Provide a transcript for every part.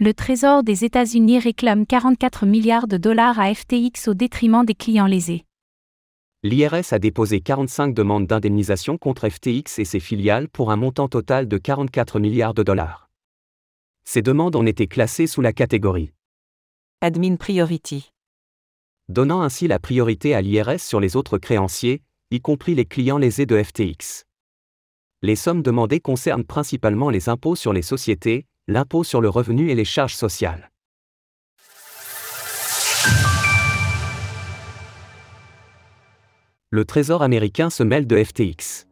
Le Trésor des États-Unis réclame 44 milliards de dollars à FTX au détriment des clients lésés. L'IRS a déposé 45 demandes d'indemnisation contre FTX et ses filiales pour un montant total de 44 milliards de dollars. Ces demandes ont été classées sous la catégorie Admin Priority. donnant ainsi la priorité à l'IRS sur les autres créanciers, y compris les clients lésés de FTX. Les sommes demandées concernent principalement les impôts sur les sociétés, l'impôt sur le revenu et les charges sociales. Le Trésor américain se mêle de FTX.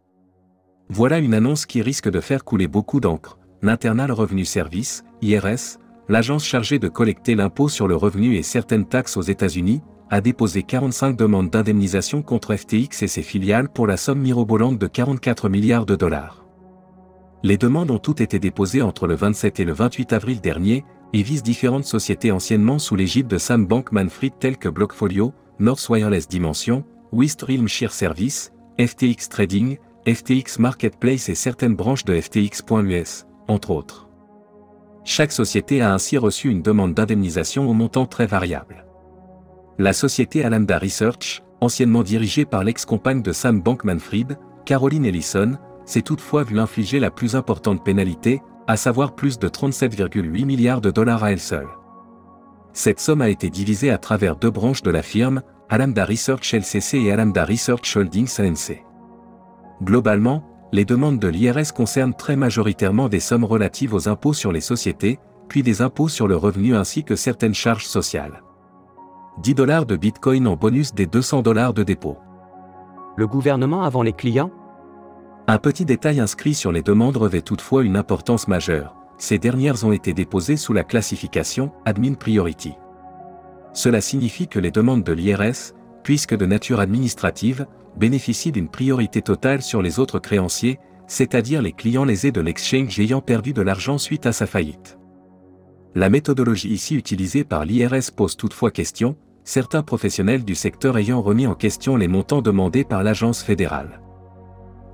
Voilà une annonce qui risque de faire couler beaucoup d'encre. L'Internal Revenue Service, IRS, l'agence chargée de collecter l'impôt sur le revenu et certaines taxes aux États-Unis, a déposé 45 demandes d'indemnisation contre FTX et ses filiales pour la somme mirobolante de 44 milliards de dollars. Les demandes ont toutes été déposées entre le 27 et le 28 avril dernier et visent différentes sociétés anciennement sous l'égide de Sam Bankman-Fried telles que Blockfolio, North Wireless Dimension, West Realm Share Service, FTX Trading, FTX Marketplace et certaines branches de FTX.us, entre autres. Chaque société a ainsi reçu une demande d'indemnisation au montant très variable. La société Alameda Research, anciennement dirigée par l'ex-compagne de Sam Bankman-Fried, Caroline Ellison, s'est toutefois vue infliger la plus importante pénalité, à savoir plus de 37,8 milliards de dollars à elle seule. Cette somme a été divisée à travers deux branches de la firme, Alameda Research LCC et Alameda Research Holdings ANC. Globalement, les demandes de l'IRS concernent très majoritairement des sommes relatives aux impôts sur les sociétés, puis des impôts sur le revenu ainsi que certaines charges sociales. 10 dollars de Bitcoin en bonus des 200 dollars de dépôt. Le gouvernement avant les clients Un petit détail inscrit sur les demandes revêt toutefois une importance majeure. Ces dernières ont été déposées sous la classification Admin Priority. Cela signifie que les demandes de l'IRS, puisque de nature administrative, bénéficient d'une priorité totale sur les autres créanciers, c'est-à-dire les clients lésés de l'exchange ayant perdu de l'argent suite à sa faillite. La méthodologie ici utilisée par l'IRS pose toutefois question, certains professionnels du secteur ayant remis en question les montants demandés par l'agence fédérale.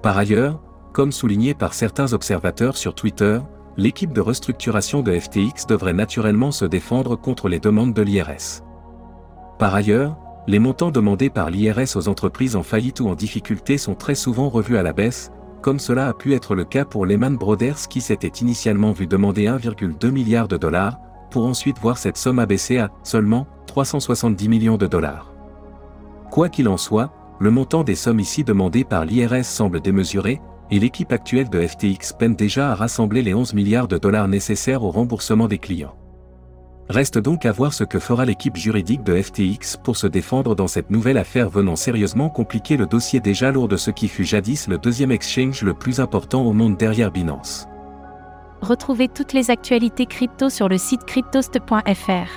Par ailleurs, comme souligné par certains observateurs sur Twitter, l'équipe de restructuration de FTX devrait naturellement se défendre contre les demandes de l'IRS. Par ailleurs, les montants demandés par l'IRS aux entreprises en faillite ou en difficulté sont très souvent revus à la baisse, comme cela a pu être le cas pour Lehman Brothers qui s'était initialement vu demander 1,2 milliard de dollars, pour ensuite voir cette somme abaissée à seulement 370 millions de dollars. Quoi qu'il en soit, le montant des sommes ici demandées par l'IRS semble démesuré, et l'équipe actuelle de FTX peine déjà à rassembler les 11 milliards de dollars nécessaires au remboursement des clients. Reste donc à voir ce que fera l'équipe juridique de FTX pour se défendre dans cette nouvelle affaire venant sérieusement compliquer le dossier déjà lourd de ce qui fut jadis le deuxième exchange le plus important au monde derrière Binance. Retrouvez toutes les actualités crypto sur le site cryptost.fr.